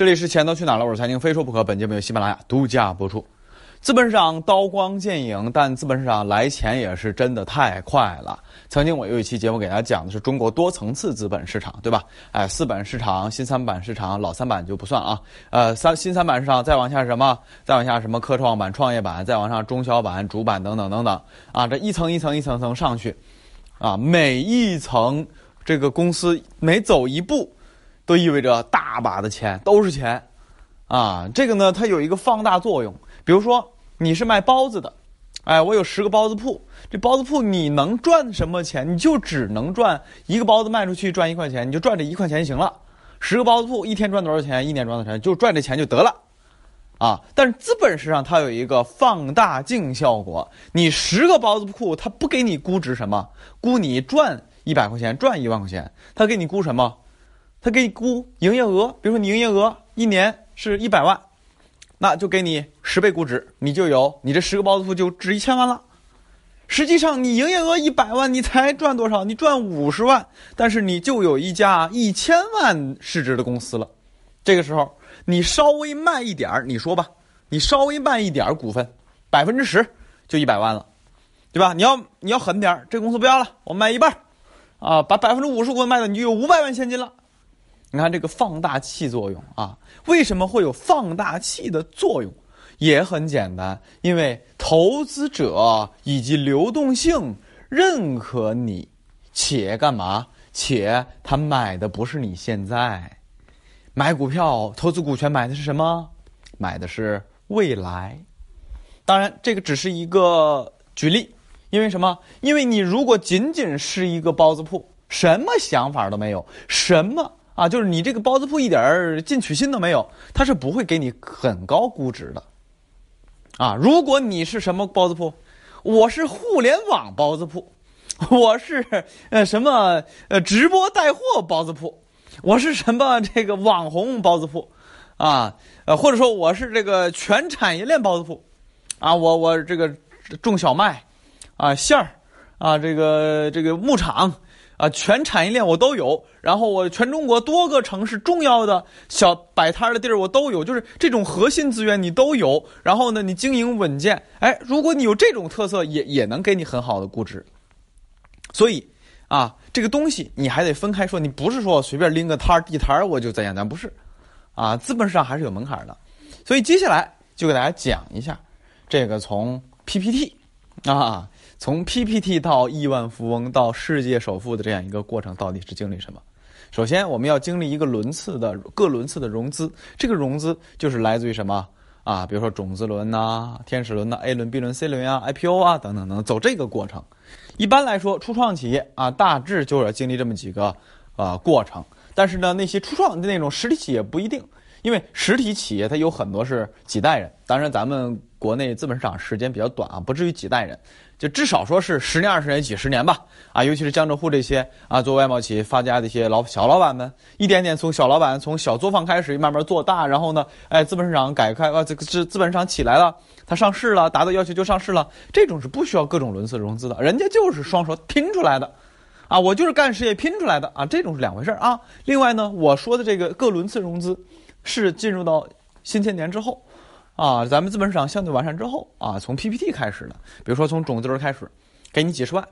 这里是钱都去哪儿了？我是财经非说不可。本节目由喜马拉雅独家播出。资本市场刀光剑影，但资本市场来钱也是真的太快了。曾经我有一期节目给大家讲的是中国多层次资本市场，对吧？哎，四板市场、新三板市场、老三板就不算啊。呃，三新三板市场再往下什么？再往下什么？科创板、创业板，再往上中小板、主板等等等等啊。这一层一层一层层上去，啊，每一层这个公司每走一步。都意味着大把的钱都是钱，啊，这个呢，它有一个放大作用。比如说你是卖包子的，哎，我有十个包子铺，这包子铺你能赚什么钱？你就只能赚一个包子卖出去赚一块钱，你就赚这一块钱就行了。十个包子铺一天赚多少钱？一年赚多少钱？就赚这钱就得了，啊。但是资本市场它有一个放大镜效果，你十个包子铺它不给你估值什么，估你赚一百块钱，赚一万块钱，它给你估什么？他给你估营业额，比如说你营业额一年是一百万，那就给你十倍估值，你就有你这十个包子铺就值一千万了。实际上你营业额一百万，你才赚多少？你赚五十万，但是你就有一家一千万市值的公司了。这个时候你稍微卖一点儿，你说吧，你稍微卖一点儿股份，百分之十就一百万了，对吧？你要你要狠点儿，这公司不要了，我卖一半，啊，把百分之五十股份卖了，你就有五百万现金了。你看这个放大器作用啊，为什么会有放大器的作用？也很简单，因为投资者以及流动性认可你，且干嘛？且他买的不是你现在买股票、投资股权买的是什么？买的是未来。当然，这个只是一个举例，因为什么？因为你如果仅仅是一个包子铺，什么想法都没有，什么？啊，就是你这个包子铺一点进取心都没有，他是不会给你很高估值的。啊，如果你是什么包子铺，我是互联网包子铺，我是呃什么呃直播带货包子铺，我是什么这个网红包子铺，啊呃或者说我是这个全产业链包子铺，啊我我这个种小麦，啊馅儿，啊这个这个牧场。啊，全产业链我都有，然后我全中国多个城市重要的小摆摊的地儿我都有，就是这种核心资源你都有。然后呢，你经营稳健，哎，如果你有这种特色，也也能给你很好的估值。所以啊，这个东西你还得分开说，你不是说我随便拎个摊儿地摊儿我就怎样，咱不是，啊，资本市场还是有门槛的。所以接下来就给大家讲一下这个从 PPT 啊。从 PPT 到亿万富翁到世界首富的这样一个过程，到底是经历什么？首先，我们要经历一个轮次的各轮次的融资，这个融资就是来自于什么啊？比如说种子轮呐、天使轮呐、A 轮、B 轮、C 轮啊、IPO 啊等等等，走这个过程。一般来说，初创企业啊，大致就要经历这么几个啊过程。但是呢，那些初创的那种实体企业不一定，因为实体企业它有很多是几代人。当然，咱们国内资本市场时间比较短啊，不至于几代人。就至少说是十年、二十年、几十年吧，啊，尤其是江浙沪这些啊，做外贸企业发家的一些老小老板们，一点点从小老板从小作坊开始，慢慢做大，然后呢，哎，资本市场改开啊，这个资资本市场起来了，它上市了，达到要求就上市了，这种是不需要各种轮次融资的，人家就是双手拼出来的，啊，我就是干事业拼出来的啊，这种是两回事儿啊。另外呢，我说的这个各轮次融资，是进入到新千年之后。啊，咱们资本市场相对完善之后啊，从 PPT 开始的，比如说从种子轮开始，给你几十万，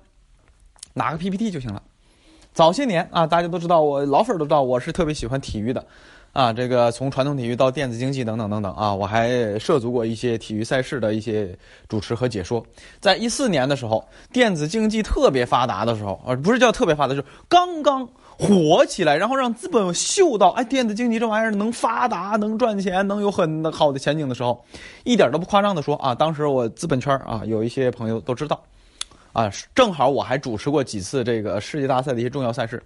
拿个 PPT 就行了。早些年啊，大家都知道，我老粉都知道，我是特别喜欢体育的，啊，这个从传统体育到电子竞技等等等等啊，我还涉足过一些体育赛事的一些主持和解说。在一四年的时候，电子竞技特别发达的时候，啊，不是叫特别发达，就是刚刚。火起来，然后让资本嗅到，哎，电子竞技这玩意儿能发达、能赚钱、能有很好的前景的时候，一点都不夸张的说啊，当时我资本圈啊有一些朋友都知道，啊，正好我还主持过几次这个世界大赛的一些重要赛事，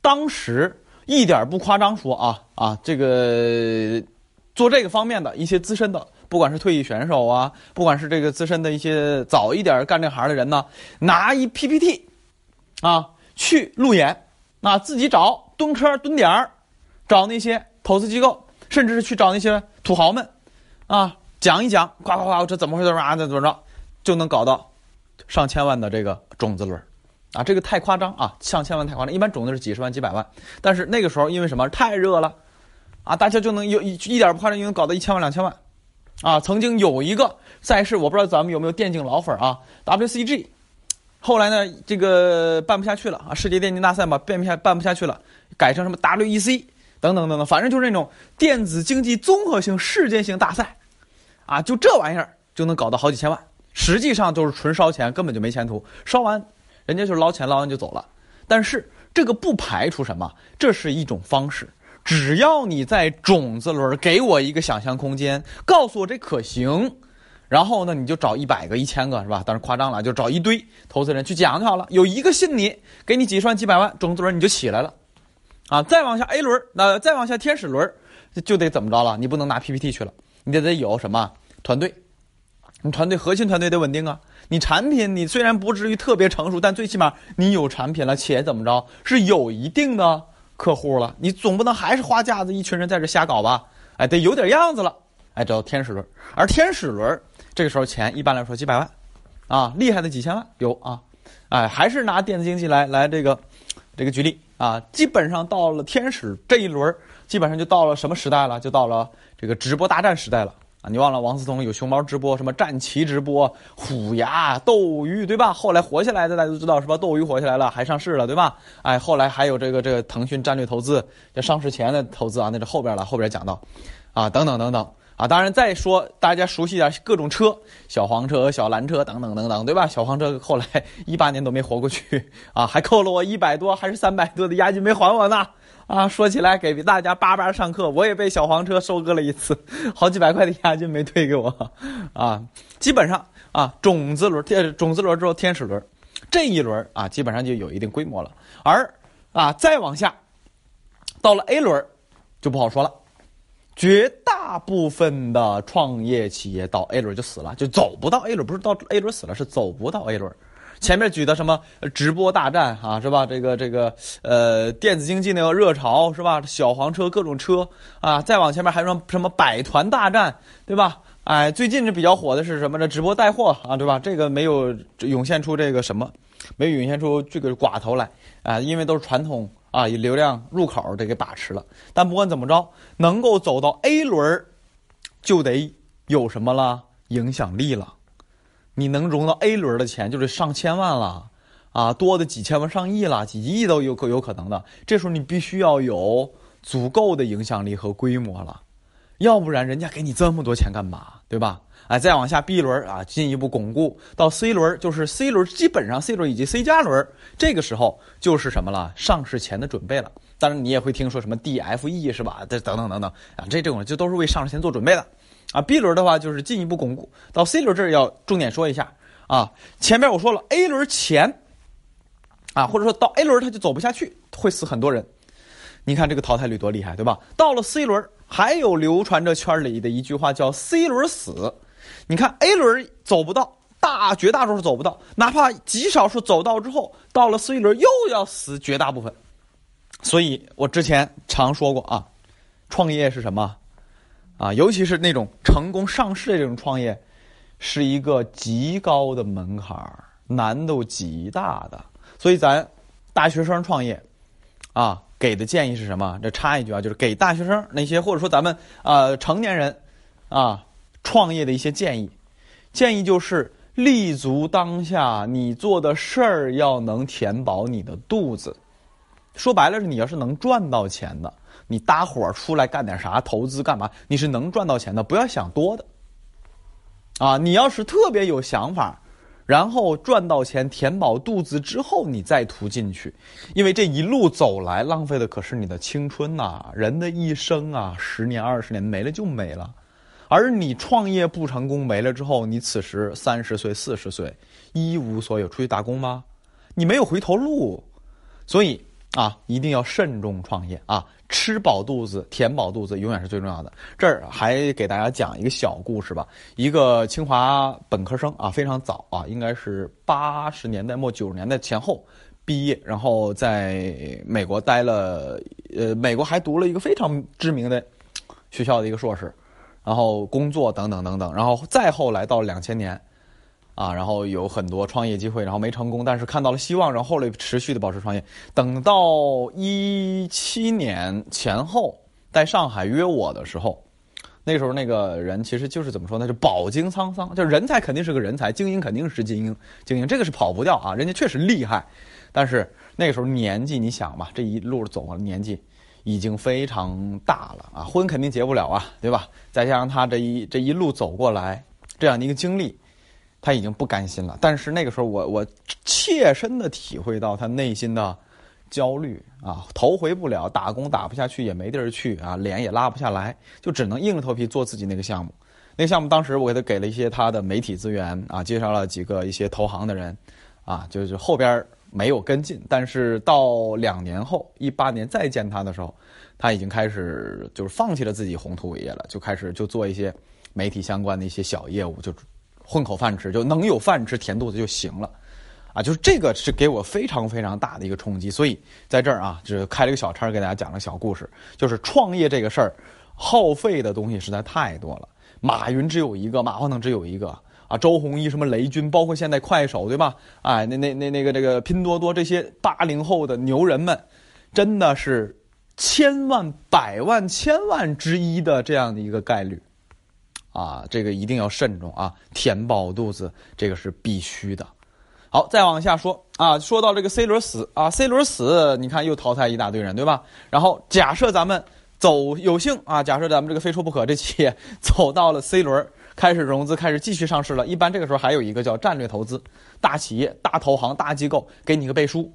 当时一点不夸张说啊啊，这个做这个方面的一些资深的，不管是退役选手啊，不管是这个资深的一些早一点干这行的人呢，拿一 PPT，啊，去路演。那自己找蹲坑蹲点儿，找那些投资机构，甚至是去找那些土豪们，啊，讲一讲，夸夸夸，这怎么回事啊？这怎么着，就能搞到上千万的这个种子轮，啊，这个太夸张啊！上千万太夸张，一般种子是几十万、几百万。但是那个时候因为什么太热了，啊，大家就能有一一点不夸张就能搞到一千万两千万，啊，曾经有一个赛事，我不知道咱们有没有电竞老粉啊，WCG，后来呢这个办不下去了啊，世界电竞大赛嘛，办不下办不下去了，改成什么 WEC 等等等等，反正就是那种电子竞技综合性世界性大赛，啊，就这玩意儿就能搞到好几千万，实际上就是纯烧钱，根本就没前途，烧完人家就捞钱，捞完就走了，但是。这个不排除什么，这是一种方式。只要你在种子轮给我一个想象空间，告诉我这可行，然后呢，你就找一百个、一千个，是吧？当然夸张了，就找一堆投资人去讲就好了。有一个信你，给你几十万、几百万，种子轮你就起来了，啊！再往下 A 轮，那再往下天使轮，就得怎么着了？你不能拿 PPT 去了，你得得有什么团队？你团队核心团队得稳定啊。你产品你虽然不至于特别成熟，但最起码你有产品了，且怎么着是有一定的客户了。你总不能还是花架子一群人在这瞎搞吧？哎，得有点样子了。哎，叫天使轮，而天使轮这个时候钱一般来说几百万，啊，厉害的几千万有啊。哎，还是拿电子竞技来来这个这个举例啊。基本上到了天使这一轮，基本上就到了什么时代了？就到了这个直播大战时代了。啊，你忘了王思聪有熊猫直播，什么战旗直播、虎牙、斗鱼，对吧？后来活下来的大家都知道是吧？斗鱼活下来了，还上市了，对吧？哎，后来还有这个这个腾讯战略投资，这上市前的投资啊，那是后边了，后边讲到，啊，等等等等啊，当然再说大家熟悉点各种车，小黄车、小蓝车等等等等，对吧？小黄车后来一八年都没活过去啊，还扣了我一百多还是三百多的押金没还我呢。啊，说起来给大家叭叭上课，我也被小黄车收割了一次，好几百块的押金没退给我，啊，基本上啊，种子轮、天种子轮之后天使轮，这一轮啊，基本上就有一定规模了。而啊，再往下，到了 A 轮，就不好说了，绝大部分的创业企业到 A 轮就死了，就走不到 A 轮，不是到 A 轮死了，是走不到 A 轮。前面举的什么直播大战啊，是吧？这个这个呃，电子竞技那个热潮是吧？小黄车各种车啊，再往前面还说什么百团大战，对吧？哎，最近这比较火的是什么呢？直播带货啊，对吧？这个没有涌现出这个什么，没涌现出这个寡头来啊，因为都是传统啊，以流量入口得给把持了。但不管怎么着，能够走到 A 轮，就得有什么了？影响力了。你能融到 A 轮的钱就是上千万了，啊，多的几千万、上亿了，几亿都有可有可能的。这时候你必须要有足够的影响力和规模了，要不然人家给你这么多钱干嘛？对吧？哎，再往下 B 轮啊，进一步巩固到 C 轮，就是 C 轮，基本上 C 轮以及 C 加轮，这个时候就是什么了？上市前的准备了。当然你也会听说什么 DFE 是吧？这等等等等啊，这这种就都是为上市前做准备的。啊，B 轮的话就是进一步巩固到 C 轮这儿要重点说一下啊。前面我说了 A 轮前，啊，或者说到 A 轮它就走不下去，会死很多人。你看这个淘汰率多厉害，对吧？到了 C 轮，还有流传着圈里的一句话叫 “C 轮死”。你看 A 轮走不到，大绝大多数走不到，哪怕极少数走到之后，到了 C 轮又要死绝大部分。所以我之前常说过啊，创业是什么？啊，尤其是那种成功上市的这种创业，是一个极高的门槛儿，难度极大的。所以咱大学生创业，啊，给的建议是什么？这插一句啊，就是给大学生那些或者说咱们啊成年人啊创业的一些建议。建议就是立足当下，你做的事儿要能填饱你的肚子。说白了是，你要是能赚到钱的。你搭伙出来干点啥？投资干嘛？你是能赚到钱的，不要想多的。啊，你要是特别有想法，然后赚到钱填饱肚子之后，你再图进去，因为这一路走来浪费的可是你的青春呐，人的一生啊，十年二十年没了就没了。而你创业不成功没了之后，你此时三十岁四十岁一无所有，出去打工吗？你没有回头路，所以。啊，一定要慎重创业啊！吃饱肚子，填饱肚子，永远是最重要的。这儿还给大家讲一个小故事吧。一个清华本科生啊，非常早啊，应该是八十年代末九十年代前后毕业，然后在美国待了，呃，美国还读了一个非常知名的学校的一个硕士，然后工作等等等等，然后再后来到两千年。啊，然后有很多创业机会，然后没成功，但是看到了希望，然后后来持续的保持创业。等到一七年前后在上海约我的时候，那时候那个人其实就是怎么说呢？就饱经沧桑，就人才肯定是个人才，精英肯定是精英，精英这个是跑不掉啊，人家确实厉害。但是那个时候年纪，你想吧，这一路走了，年纪已经非常大了啊，婚肯定结不了啊，对吧？再加上他这一这一路走过来这样的一个经历，他已经不甘心了。但是那个时候，我我切身的体会到他内心的焦虑啊，头回不了，打工打不下去，也没地儿去啊，脸也拉不下来，就只能硬着头皮做自己那个项目。那个项目当时我给他给了一些他的媒体资源啊，介绍了几个一些投行的人啊，就是后边。没有跟进，但是到两年后，一八年再见他的时候，他已经开始就是放弃了自己宏图伟业了，就开始就做一些媒体相关的一些小业务，就混口饭吃，就能有饭吃，填肚子就行了，啊，就是这个是给我非常非常大的一个冲击。所以在这儿啊，就是开了一个小差给大家讲个小故事，就是创业这个事儿，耗费的东西实在太多了。马云只有一个，马化腾只有一个。啊，周鸿祎什么雷军，包括现在快手，对吧？哎，那那那那个这个拼多多这些八零后的牛人们，真的是千万百万千万之一的这样的一个概率，啊，这个一定要慎重啊，填饱肚子这个是必须的。好，再往下说啊，说到这个 C 轮死啊，C 轮死，你看又淘汰一大堆人，对吧？然后假设咱们走有幸啊，假设咱们这个非说不可这企业走到了 C 轮。开始融资，开始继续上市了。一般这个时候还有一个叫战略投资，大企业、大投行、大机构给你个背书，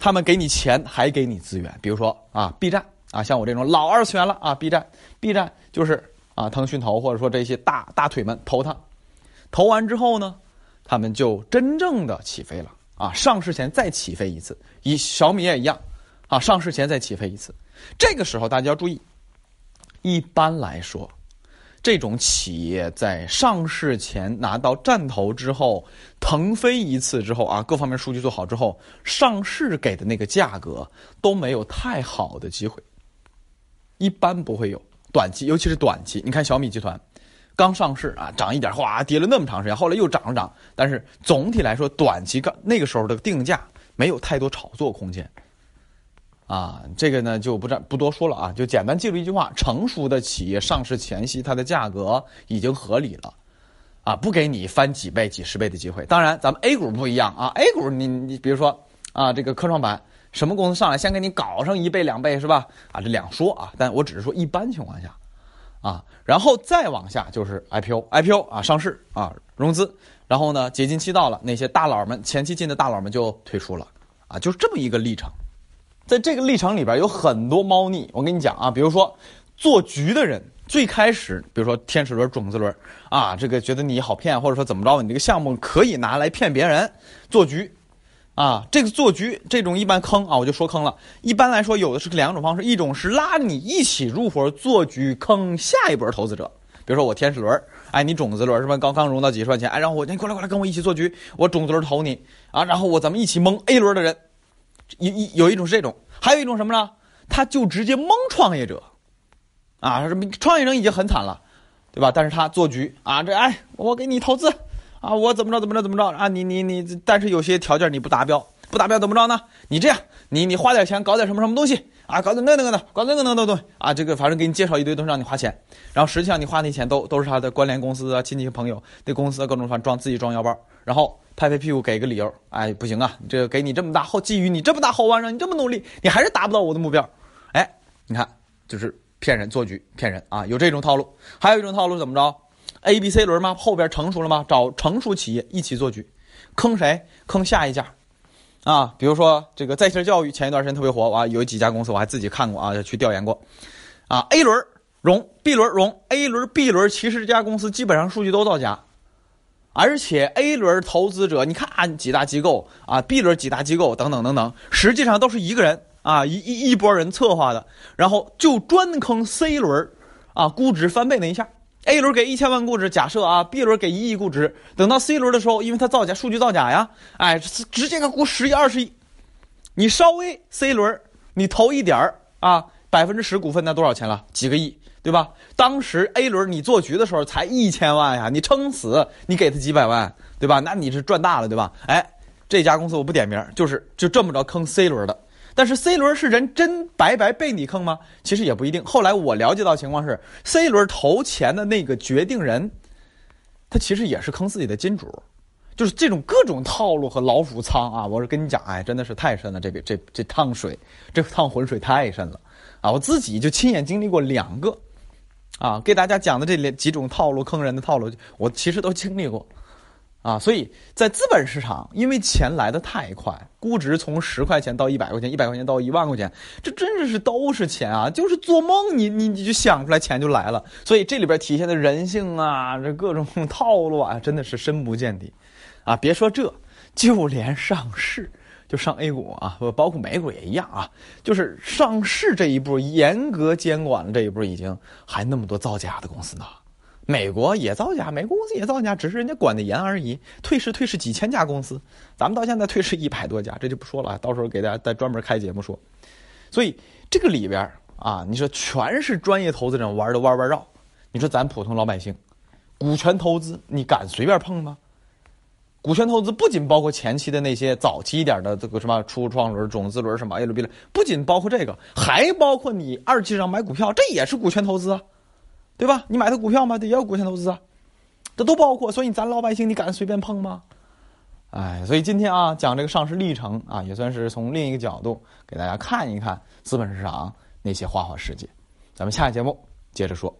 他们给你钱，还给你资源。比如说啊，B 站啊，像我这种老二次元了啊，B 站，B 站就是啊，腾讯投或者说这些大大腿们投它，投完之后呢，他们就真正的起飞了啊，上市前再起飞一次，以小米也一样啊，上市前再起飞一次。这个时候大家要注意，一般来说。这种企业在上市前拿到战投之后，腾飞一次之后啊，各方面数据做好之后，上市给的那个价格都没有太好的机会，一般不会有短期，尤其是短期。你看小米集团刚上市啊，涨一点，哗跌了那么长时间，后来又涨了涨，但是总体来说，短期刚那个时候的定价没有太多炒作空间。啊，这个呢就不不多说了啊，就简单记住一句话：成熟的企业上市前夕，它的价格已经合理了，啊，不给你翻几倍、几十倍的机会。当然，咱们 A 股不一样啊，A 股你你比如说啊，这个科创板什么公司上来先给你搞上一倍、两倍是吧？啊，这两说啊，但我只是说一般情况下，啊，然后再往下就是 IPO，IPO 啊上市啊融资，然后呢解禁期到了，那些大佬们前期进的大佬们就退出了，啊，就是这么一个历程。在这个历程里边有很多猫腻，我跟你讲啊，比如说做局的人最开始，比如说天使轮、种子轮啊，这个觉得你好骗，或者说怎么着，你这个项目可以拿来骗别人做局啊，这个做局这种一般坑啊，我就说坑了。一般来说有的是两种方式，一种是拉你一起入伙做局坑下一波投资者，比如说我天使轮，哎，你种子轮是吧？刚刚融到几十万钱，哎，然后我你过来过来跟我一起做局，我种子轮投你啊，然后我咱们一起蒙 A 轮的人。一一有一种是这种，还有一种什么呢？他就直接蒙创业者，啊，什么创业者已经很惨了，对吧？但是他做局啊，这哎，我给你投资，啊，我怎么着怎么着怎么着啊？你你你，但是有些条件你不达标，不达标怎么着呢？你这样，你你花点钱搞点什么什么东西啊？搞点那那个的，搞那个那个东西啊？这个反正给你介绍一堆东西让你花钱，然后实际上你花那钱都都是他的关联公司啊、亲戚朋友对公司各种方装自己装腰包，然后。拍拍屁股给个理由，哎，不行啊！这个给你这么大后，基于你这么大后弯，让你这么努力，你还是达不到我的目标。哎，你看，就是骗人做局，骗人啊！有这种套路，还有一种套路怎么着？A、B、C 轮吗？后边成熟了吗？找成熟企业一起做局，坑谁？坑下一家啊！比如说这个在线教育，前一段时间特别火啊，有几家公司我还自己看过啊，去调研过啊。A 轮融，B 轮融，A 轮、B 轮，其实这家公司基本上数据都造假。而且 A 轮投资者，你看啊几大机构啊，B 轮几大机构等等等等，实际上都是一个人啊，一一一波人策划的，然后就专坑 C 轮，啊，估值翻倍那一下，A 轮给一千万估值，假设啊，B 轮给一亿估值，等到 C 轮的时候，因为它造假，数据造假呀，哎，直接给估十亿二十亿，你稍微 C 轮你投一点儿啊，百分之十股份那多少钱了？几个亿。对吧？当时 A 轮你做局的时候才一千万呀，你撑死你给他几百万，对吧？那你是赚大了，对吧？哎，这家公司我不点名，就是就这么着坑 C 轮的。但是 C 轮是人真白白被你坑吗？其实也不一定。后来我了解到情况是，C 轮投钱的那个决定人，他其实也是坑自己的金主，就是这种各种套路和老鼠仓啊！我是跟你讲，哎，真的是太深了，这个这这趟水，这趟浑水太深了啊！我自己就亲眼经历过两个，啊，给大家讲的这几种套路坑人的套路，我其实都经历过。啊，所以在资本市场，因为钱来的太快，估值从十块钱到一百块钱，一百块钱到一万块钱，这真的是都是钱啊！就是做梦，你你你就想出来钱就来了。所以这里边体现的人性啊，这各种套路啊，真的是深不见底，啊！别说这，就连上市，就上 A 股啊，包括美股也一样啊，就是上市这一步严格监管了这一步，已经还那么多造假的公司呢。美国也造假，美国公司也造假，只是人家管的严而已。退市退市几千家公司，咱们到现在退市一百多家，这就不说了，到时候给大家再专门开节目说。所以这个里边啊，你说全是专业投资人玩的弯弯绕，你说咱普通老百姓，股权投资你敢随便碰吗？股权投资不仅包括前期的那些早期一点的这个什么初创轮、种子轮什么 A 轮 B 轮，不仅包括这个，还包括你二级市场买股票，这也是股权投资啊。对吧？你买的股票吗？也有股权投资啊，这都包括。所以咱老百姓，你敢随便碰吗？哎，所以今天啊，讲这个上市历程啊，也算是从另一个角度给大家看一看资本市场那些花花世界。咱们下期节目接着说。